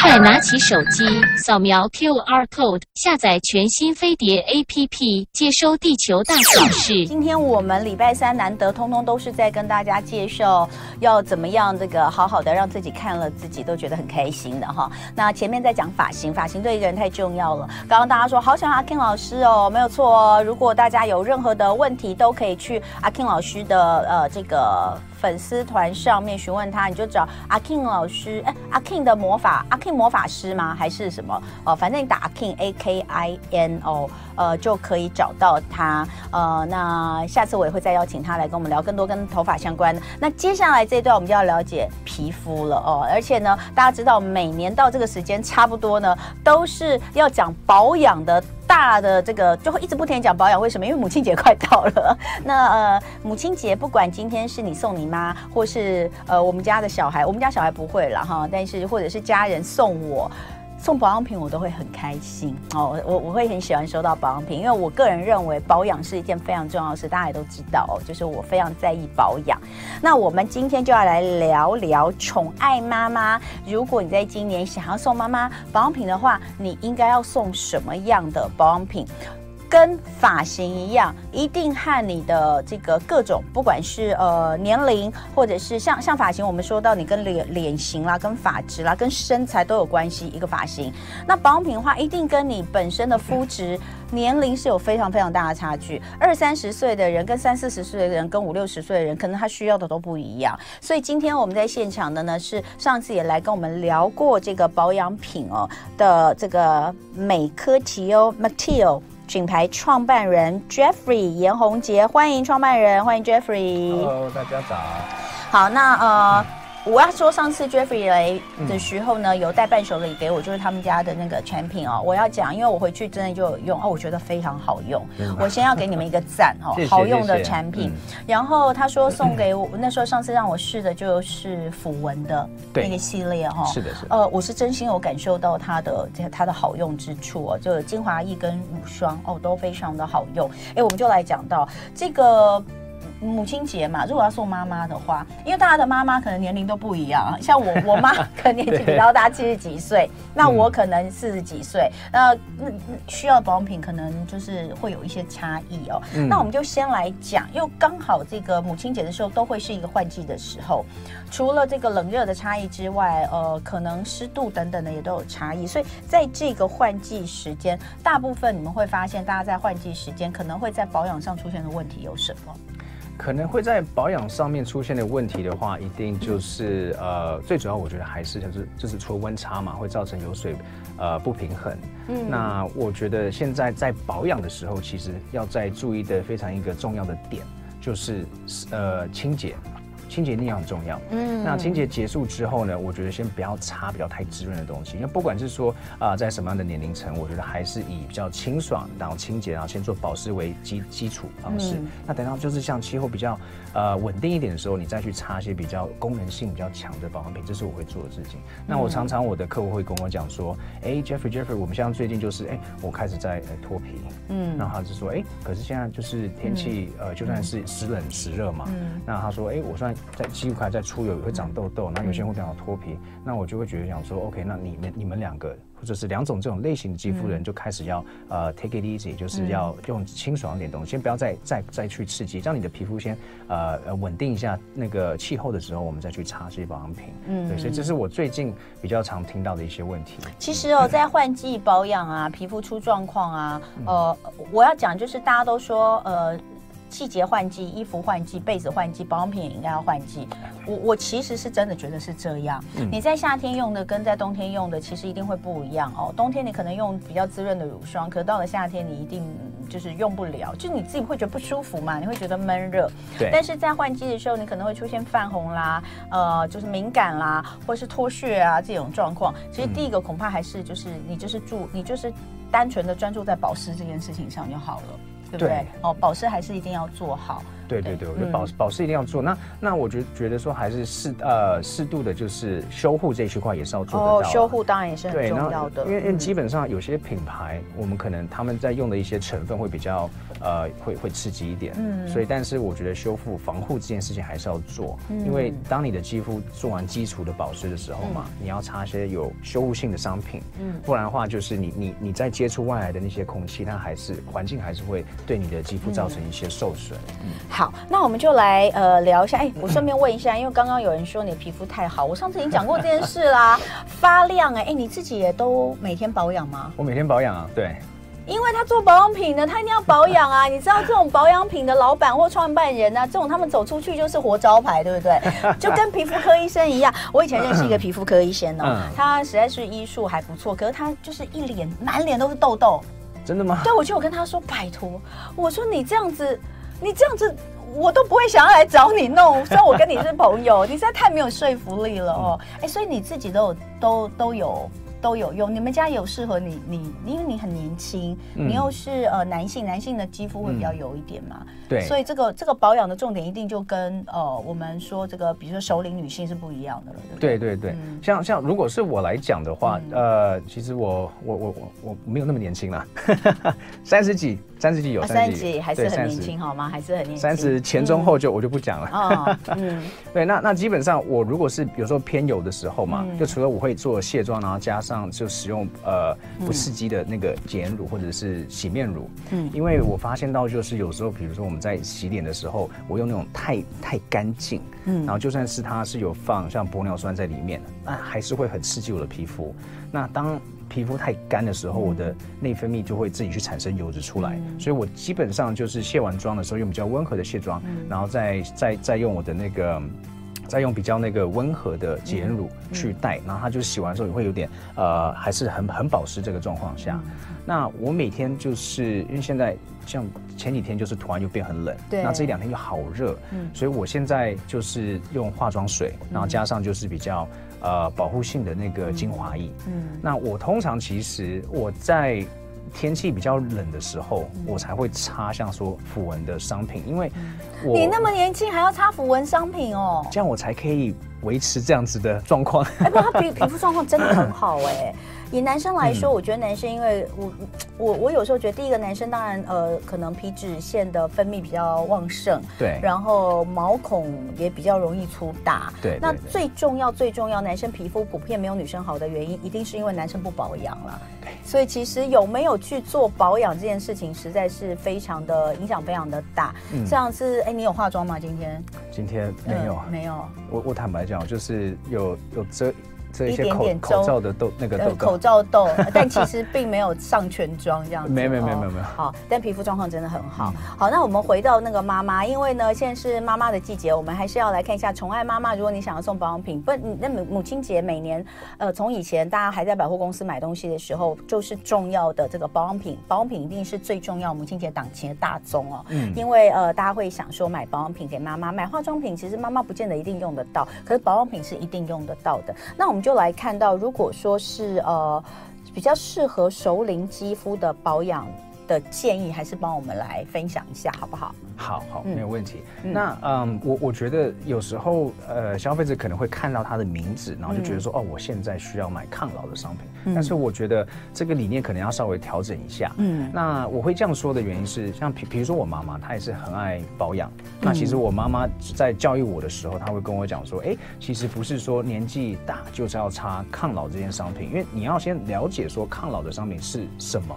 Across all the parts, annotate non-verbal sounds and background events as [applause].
快拿起手机，扫描 QR code，下载全新飞碟 APP，接收地球大小事。今天我们礼拜三难得，通通都是在跟大家介绍要怎么样这个好好的让自己看了自己都觉得很开心的哈。那前面在讲发型，发型对一个人太重要了。刚刚大家说好想阿 King 老师哦，没有错哦。如果大家有任何的问题，都可以去阿 King 老师的呃这个。粉丝团上面询问他，你就找阿 King 老师，哎，阿 King 的魔法，阿 King 魔法师吗？还是什么？哦，反正你打阿 King A K I N O，呃，就可以找到他。呃，那下次我也会再邀请他来跟我们聊更多跟头发相关的。那接下来这一段我们就要了解皮肤了哦，而且呢，大家知道每年到这个时间差不多呢，都是要讲保养的。大的这个就会一直不停讲保养，为什么？因为母亲节快到了。[laughs] 那呃，母亲节不管今天是你送你妈，或是呃我们家的小孩，我们家小孩不会了哈，但是或者是家人送我。送保养品我都会很开心哦，我我会很喜欢收到保养品，因为我个人认为保养是一件非常重要的事，大家也都知道哦，就是我非常在意保养。那我们今天就要来聊聊宠爱妈妈。如果你在今年想要送妈妈保养品的话，你应该要送什么样的保养品？跟发型一样，一定和你的这个各种，不管是呃年龄，或者是像像发型，我们说到你跟脸脸型啦、跟发质啦、跟身材都有关系。一个发型，那保养品的话，一定跟你本身的肤质、年龄是有非常非常大的差距。二三十岁的人跟三四十岁的人，跟五六十岁的人，可能他需要的都不一样。所以今天我们在现场的呢，是上次也来跟我们聊过这个保养品哦的这个美科提欧 （Matteo） 品牌创办人 Jeffrey 严宏杰，欢迎创办人，欢迎 Jeffrey。Hello，大家早。好，那呃。嗯我要说，上次 Jeffrey 来的时候呢，有带伴手礼给我，就是他们家的那个产品哦。我要讲，因为我回去真的就有用哦，我觉得非常好用。我先要给你们一个赞哦，[laughs] 好用的产品。然后他说送给我，那时候上次让我试的就是抚纹的那个系列哈。是的，是。呃，我是真心有感受到它的它的好用之处哦，就精华液跟乳霜哦都非常的好用。哎，我们就来讲到这个。母亲节嘛，如果要送妈妈的话，因为大家的妈妈可能年龄都不一样，像我，我妈 [laughs] 可能年纪比较大，七十几岁，那我可能四十几岁，那那需要的保养品可能就是会有一些差异哦。嗯、那我们就先来讲，因为刚好这个母亲节的时候都会是一个换季的时候，除了这个冷热的差异之外，呃，可能湿度等等的也都有差异，所以在这个换季时间，大部分你们会发现，大家在换季时间可能会在保养上出现的问题有什么？可能会在保养上面出现的问题的话，一定就是呃，最主要我觉得还是就是就是除了温差嘛，会造成油水呃不平衡。嗯，那我觉得现在在保养的时候，其实要在注意的非常一个重要的点，就是呃清洁。清洁一定要很重要。嗯，那清洁结束之后呢，我觉得先不要擦比较太滋润的东西，因为不管是说啊、呃，在什么样的年龄层，我觉得还是以比较清爽，然后清洁，然后先做保湿为基基础方式。嗯、那等到就是像气候比较呃稳定一点的时候，你再去擦一些比较功能性比较强的保养品，这是我会做的事情。那我常常我的客户会跟我讲说，哎、嗯欸、，Jeffrey Jeffrey，我们像最近就是哎、欸，我开始在脱皮，嗯，然后他就说，哎、欸，可是现在就是天气、嗯、呃，就算是时冷时热嘛，嗯，那他说，哎、欸，我算。在肌肤还在出油，也会长痘痘，那有些人会比较脱皮，嗯、那我就会觉得想说，OK，那你们你们两个或者是两种这种类型的肌肤人就开始要、嗯、呃 take it easy，就是要用清爽一点东西，先不要再再再去刺激，让你的皮肤先呃呃稳定一下那个气候的时候，我们再去擦这些保养品。嗯，对，所以这是我最近比较常听到的一些问题。其实哦，在换季保养啊，皮肤出状况啊，呃，我要讲就是大家都说呃。季节换季，衣服换季，被子换季，保养品也应该要换季。我我其实是真的觉得是这样。嗯、你在夏天用的跟在冬天用的其实一定会不一样哦。冬天你可能用比较滋润的乳霜，可到了夏天你一定就是用不了，就你自己会觉得不舒服嘛，你会觉得闷热。对。但是在换季的时候，你可能会出现泛红啦，呃，就是敏感啦，或者是脱屑啊这种状况。其实第一个恐怕还是就是你就是注你就是单纯的专注在保湿这件事情上就好了。对不对？对哦，保湿还是一定要做好。对对对，我觉得保保湿一定要做。那那我觉觉得说还是适呃适度的，就是修护这一区块也是要做得到。哦，修护当然也是很重要的。因为因为基本上有些品牌，我们可能他们在用的一些成分会比较呃会会刺激一点。嗯。所以，但是我觉得修复防护这件事情还是要做，因为当你的肌肤做完基础的保湿的时候嘛，你要擦一些有修护性的商品。嗯。不然的话，就是你你你在接触外来的那些空气，它还是环境还是会对你的肌肤造成一些受损。嗯。好，那我们就来呃聊一下。哎，我顺便问一下，因为刚刚有人说你的皮肤太好，我上次已经讲过这件事啦，[laughs] 发亮哎哎，你自己也都每天保养吗？我每天保养啊，对。因为他做保养品的，他一定要保养啊！[laughs] 你知道这种保养品的老板或创办人啊，这种他们走出去就是活招牌，对不对？[laughs] 就跟皮肤科医生一样。我以前认识一个皮肤科医生哦，他实在是医术还不错，可是他就是一脸满脸都是痘痘。真的吗？对，我就有跟他说拜托，我说你这样子，你这样子。我都不会想要来找你弄，虽然我跟你是朋友，[laughs] 你实在太没有说服力了哦。哎、欸，所以你自己都有都都有。都有用，你们家有适合你你，因为你很年轻，嗯、你又是呃男性，男性的肌肤会比较油一点嘛，嗯、对，所以这个这个保养的重点一定就跟呃我们说这个，比如说熟龄女性是不一样的了，对对对，嗯、像像如果是我来讲的话，嗯、呃，其实我我我我我没有那么年轻了，[laughs] 三十几。三十几有三十几，还是很年轻好吗？还是很年轻。三十前中后就我就不讲了。哦，[laughs] 嗯，对，那那基本上我如果是有时候偏油的时候嘛，就除了我会做卸妆，然后加上就使用呃不刺激的那个洁颜乳或者是洗面乳。嗯，因为我发现到就是有时候，比如说我们在洗脸的时候，我用那种太太干净，嗯，然后就算是它是有放像玻尿酸在里面，那还是会很刺激我的皮肤。那当皮肤太干的时候，我的内分泌就会自己去产生油脂出来，所以我基本上就是卸完妆的时候用比较温和的卸妆，然后再再再用我的那个，再用比较那个温和的洁颜乳去带，然后它就洗完之后也会有点呃，还是很很保湿这个状况下。那我每天就是因为现在像前几天就是突然又变很冷，对，那这两天又好热，嗯，所以我现在就是用化妆水，然后加上就是比较。呃，保护性的那个精华液。嗯，那我通常其实我在天气比较冷的时候，嗯、我才会擦像说符文的商品，因为我你那么年轻还要擦符文商品哦，这样我才可以维持这样子的状况。哎，不，他皮 [laughs] 皮肤状况真的很好哎。以男生来说，我觉得男生，因为我我我有时候觉得，第一个男生当然呃，可能皮脂腺的分泌比较旺盛，对，然后毛孔也比较容易粗大，对。那最重要最重要，男生皮肤普遍没有女生好的原因，一定是因为男生不保养了。对。所以其实有没有去做保养这件事情，实在是非常的影响非常的大。嗯。这样是哎，你有化妆吗？今天？今天没有，没有。我我坦白讲，就是有有遮。一点点口罩的痘，那个痘，口罩痘，[laughs] 但其实并没有上全妆这样子。没没没没没有。好，但皮肤状况真的很好。好，那我们回到那个妈妈，因为呢，现在是妈妈的季节，我们还是要来看一下宠爱妈妈。如果你想要送保养品，不，那母母亲节每年，呃，从以前大家还在百货公司买东西的时候，就是重要的这个保养品，保养品一定是最重要母亲节档期的大宗哦。嗯。因为呃，大家会想说买保养品给妈妈，买化妆品其实妈妈不见得一定用得到，可是保养品是一定用得到的。那我们就。就来看到，如果说是呃比较适合熟龄肌肤的保养的建议，还是帮我们来分享一下，好不好？好好，没有问题。嗯、那嗯，我我觉得有时候呃，消费者可能会看到它的名字，然后就觉得说，嗯、哦，我现在需要买抗老的商品。嗯、但是我觉得这个理念可能要稍微调整一下。嗯，那我会这样说的原因是，像比比如说我妈妈，她也是很爱保养。嗯、那其实我妈妈在教育我的时候，她会跟我讲说，哎，其实不是说年纪大就是要擦抗老这件商品，因为你要先了解说抗老的商品是什么。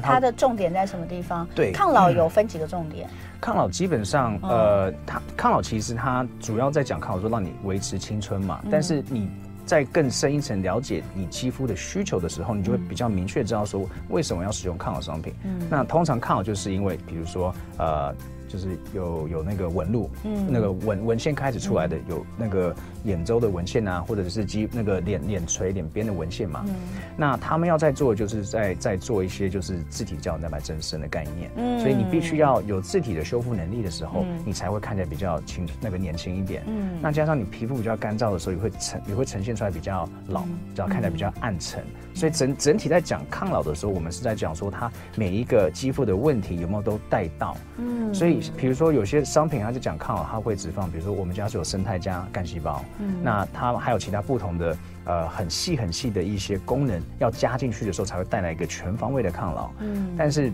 那它，的重点在什么地方？对，抗老有分几个重点。嗯抗老基本上，呃，它抗老其实它主要在讲抗老，说让你维持青春嘛。但是你在更深一层了解你肌肤的需求的时候，你就会比较明确知道说为什么要使用抗老商品。嗯，那通常抗老就是因为，比如说，呃。就是有有那个纹路，嗯，那个纹纹线开始出来的，有那个眼周的纹线啊，或者是肌那个脸脸垂、脸边的纹线嘛。嗯。那他们要在做，就是在在做一些就是自体胶原蛋白增生的概念。嗯。所以你必须要有自体的修复能力的时候，嗯、你才会看起来比较轻那个年轻一点。嗯。那加上你皮肤比较干燥的时候，也会呈也会呈现出来比较老，比较看起来比较暗沉。嗯、所以整整体在讲抗老的时候，我们是在讲说它每一个肌肤的问题有没有都带到。嗯。所以比如说有些商品，它就讲抗老，它会只放，比如说我们家是有生态加干细胞。嗯。那它还有其他不同的呃很细很细的一些功能要加进去的时候，才会带来一个全方位的抗老。嗯。但是。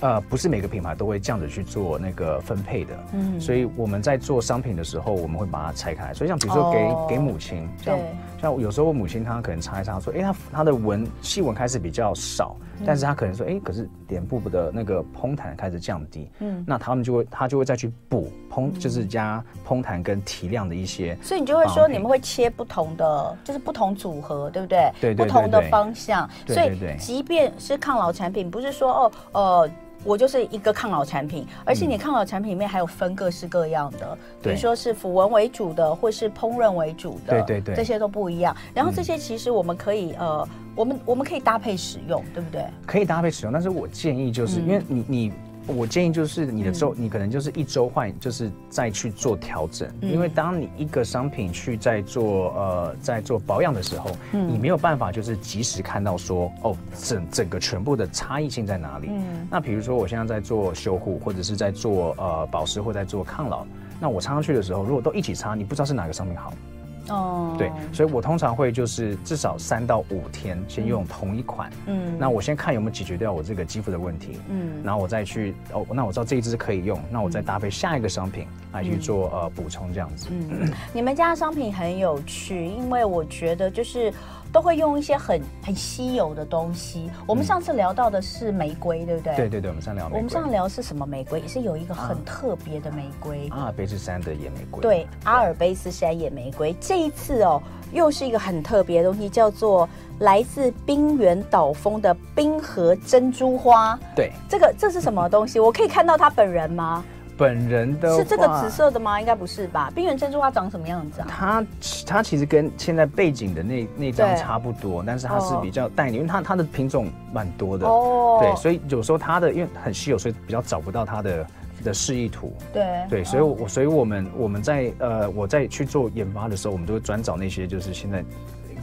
呃，不是每个品牌都会这样子去做那个分配的，嗯，所以我们在做商品的时候，我们会把它拆开。所以像比如说给、哦、给母亲，像对像有时候我母亲她可能擦一擦，说，哎、欸，她她的纹细纹开始比较少，嗯、但是她可能说，哎、欸，可是脸部的那个嘭弹开始降低，嗯，那他们就会她就会再去补嘭，就是加嘭弹跟提亮的一些。所以你就会说，你们会切不同的，就是不同组合，对不对？对，不同的方向。所以即便是抗老产品，不是说哦，呃。我就是一个抗老产品，而且你抗老产品里面还有分各式各样的，嗯、比如说是抚纹为主的，或是烹饪为主的，对对对，这些都不一样。然后这些其实我们可以、嗯、呃，我们我们可以搭配使用，对不对？可以搭配使用，但是我建议就是、嗯、因为你你。我建议就是你的周，你可能就是一周换，就是再去做调整。因为当你一个商品去在做呃在做保养的时候，你没有办法就是及时看到说哦整整个全部的差异性在哪里。那比如说我现在在做修护，或者是在做呃保湿，或在做抗老，那我擦上去的时候，如果都一起擦，你不知道是哪个商品好。哦，对，所以我通常会就是至少三到五天先用同一款，嗯，那我先看有没有解决掉我这个肌肤的问题，嗯，然后我再去哦，那我知道这一支可以用，那我再搭配下一个商品来去做呃补充这样子。嗯，你们家的商品很有趣，因为我觉得就是。都会用一些很很稀有的东西。我们上次聊到的是玫瑰，对不对？对对对，我们上聊。我们上次聊的是什么玫瑰？也是有一个很特别的玫瑰，阿尔卑斯山的野玫瑰。对，阿尔卑斯山野玫瑰。这一次哦，又是一个很特别的东西，叫做来自冰原岛峰的冰河珍珠花。对，这个这是什么东西？我可以看到它本人吗？本人的是这个紫色的吗？应该不是吧？冰原珍珠花长什么样子啊？它它其实跟现在背景的那那张差不多，但是它是比较淡一点，因为它它的品种蛮多的哦。对，所以有时候它的因为很稀有，所以比较找不到它的的示意图。对对，所以我所以我们我们在呃我在去做研发的时候，我们都会专找那些就是现在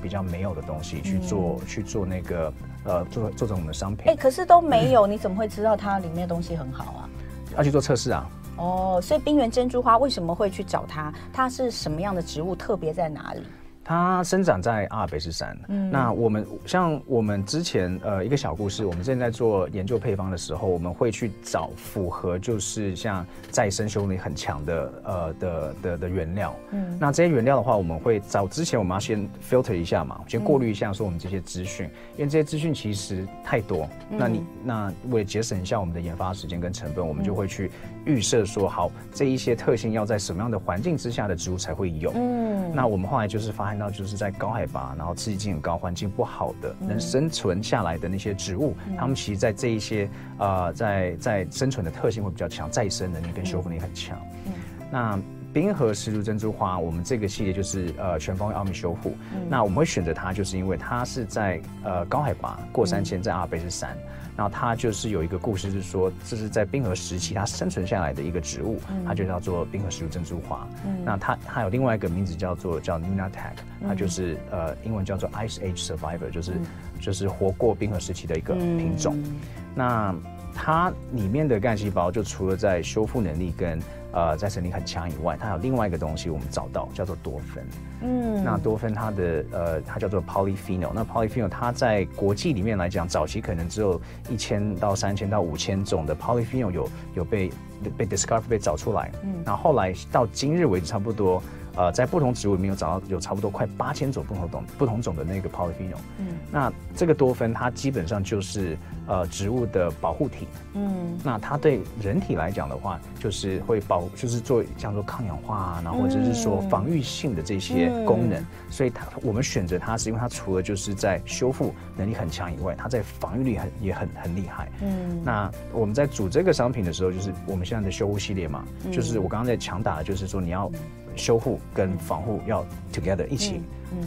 比较没有的东西去做、嗯、去做那个呃做做成我们的商品。哎，可是都没有，你怎么会知道它里面的东西很好啊？要去做测试啊。哦，所以冰原珍珠花为什么会去找它？它是什么样的植物？特别在哪里？它生长在阿尔卑斯山。嗯，那我们像我们之前呃一个小故事，我们现在做研究配方的时候，我们会去找符合就是像再生修复力很强的呃的的的原料。嗯，那这些原料的话，我们会找之前我们要先 filter 一下嘛，先过滤一下说我们这些资讯，嗯、因为这些资讯其实太多。嗯、那你那为了节省一下我们的研发时间跟成本，我们就会去预设说好这一些特性要在什么样的环境之下的植物才会有。嗯，那我们后来就是发现。看到就是在高海拔，然后刺激性很高、环境不好的，能生存下来的那些植物，嗯、它们其实，在这一些呃，在在生存的特性会比较强，再生能力跟修复力很强。嗯，那冰河石竹珍珠花，我们这个系列就是呃全方位奥秘修复。嗯、那我们会选择它，就是因为它是在呃高海拔过三千，在阿尔卑斯山。然后它就是有一个故事，是说这是在冰河时期它生存下来的一个植物，嗯、它就叫做冰河石竹珍珠花。嗯、那它它有另外一个名字叫做叫 Nunatak，它就是呃英文叫做 Ice Age Survivor，就是、嗯、就是活过冰河时期的一个品种。嗯、那它里面的干细胞就除了在修复能力跟呃在生力很强以外，它有另外一个东西我们找到叫做多酚。嗯，那多酚它的呃它叫做 polyphenol。那 polyphenol 它在国际里面来讲，早期可能只有一千到三千到五千种的 polyphenol 有有被被 discover 被找出来。嗯，然后后来到今日为止，差不多。呃，在不同植物里面有找到有差不多快八千种不同种不同种的那个 polyphenol。嗯，那这个多酚它基本上就是呃植物的保护体。嗯，那它对人体来讲的话，就是会保，就是做像做抗氧化啊，然后或者是说防御性的这些功能。嗯、所以它我们选择它是因为它除了就是在修复能力很强以外，它在防御力很也很很厉害。嗯，那我们在组这个商品的时候，就是我们现在的修护系列嘛，嗯、就是我刚刚在强打的就是说你要。修护跟防护要 together 一起，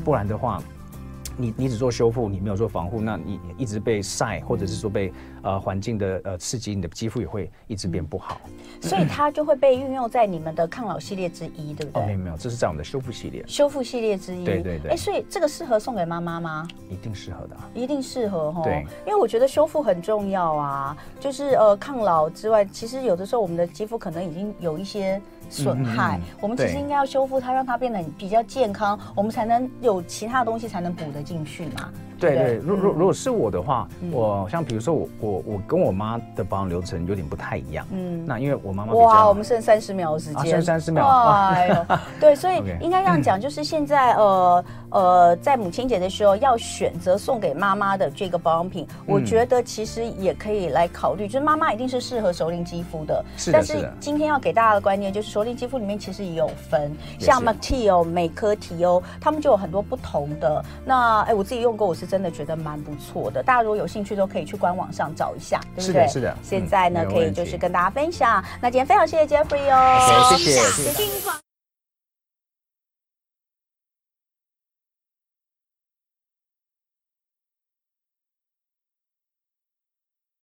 不然的话。你你只做修复，你没有做防护，那你一直被晒，或者是说被呃环境的呃刺激，你的肌肤也会一直变不好。所以它就会被运用在你们的抗老系列之一，对不对？哦，没有没有，这是在我们的修复系列。修复系列之一，对对对。哎，所以这个适合送给妈妈吗？一定适合的，一定适合哈。对，因为我觉得修复很重要啊，就是呃抗老之外，其实有的时候我们的肌肤可能已经有一些。损害，嗯嗯、我们其实应该要修复它，让它变得比较健康，我们才能有其他的东西才能补得进去嘛。对对，如如如果是我的话，嗯、我像比如说我我我跟我妈的保养流程有点不太一样。嗯，那因为我妈妈哇，我们剩三十秒的时间，啊、剩三十秒。哎呦，[laughs] 对，所以应该这样讲，[clears throat] 就是现在呃呃，在母亲节的时候要选择送给妈妈的这个保养品，我觉得其实也可以来考虑，就是妈妈一定是适合熟龄肌肤的。是的，但是今天要给大家的观念就是。熟龄肌肤里面其实也有分，像 Mactier 美珂媞欧，他们就有很多不同的。那哎，我自己用过，我是真的觉得蛮不错的。大家如果有兴趣，都可以去官网上找一下，对不对？是的，是的。现在呢，可以就是跟大家分享。那今天非常谢谢 Jeffrey 哦，谢谢，谢谢。